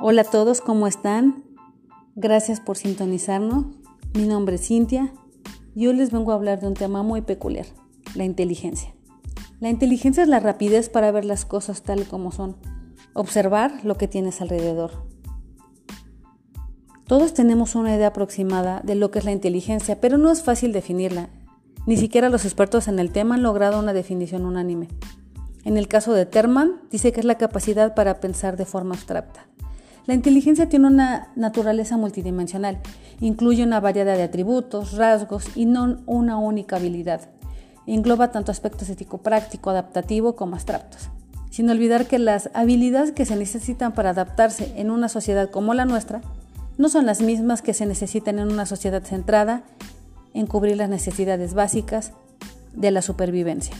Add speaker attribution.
Speaker 1: Hola a todos, ¿cómo están? Gracias por sintonizarnos. Mi nombre es Cintia y hoy les vengo a hablar de un tema muy peculiar, la inteligencia. La inteligencia es la rapidez para ver las cosas tal como son, observar lo que tienes alrededor. Todos tenemos una idea aproximada de lo que es la inteligencia, pero no es fácil definirla. Ni siquiera los expertos en el tema han logrado una definición unánime. En el caso de Terman, dice que es la capacidad para pensar de forma abstracta. La inteligencia tiene una naturaleza multidimensional, incluye una variedad de atributos, rasgos y no una única habilidad. Engloba tanto aspectos ético-práctico, adaptativo como abstractos. Sin olvidar que las habilidades que se necesitan para adaptarse en una sociedad como la nuestra no son las mismas que se necesitan en una sociedad centrada en cubrir las necesidades básicas de la supervivencia.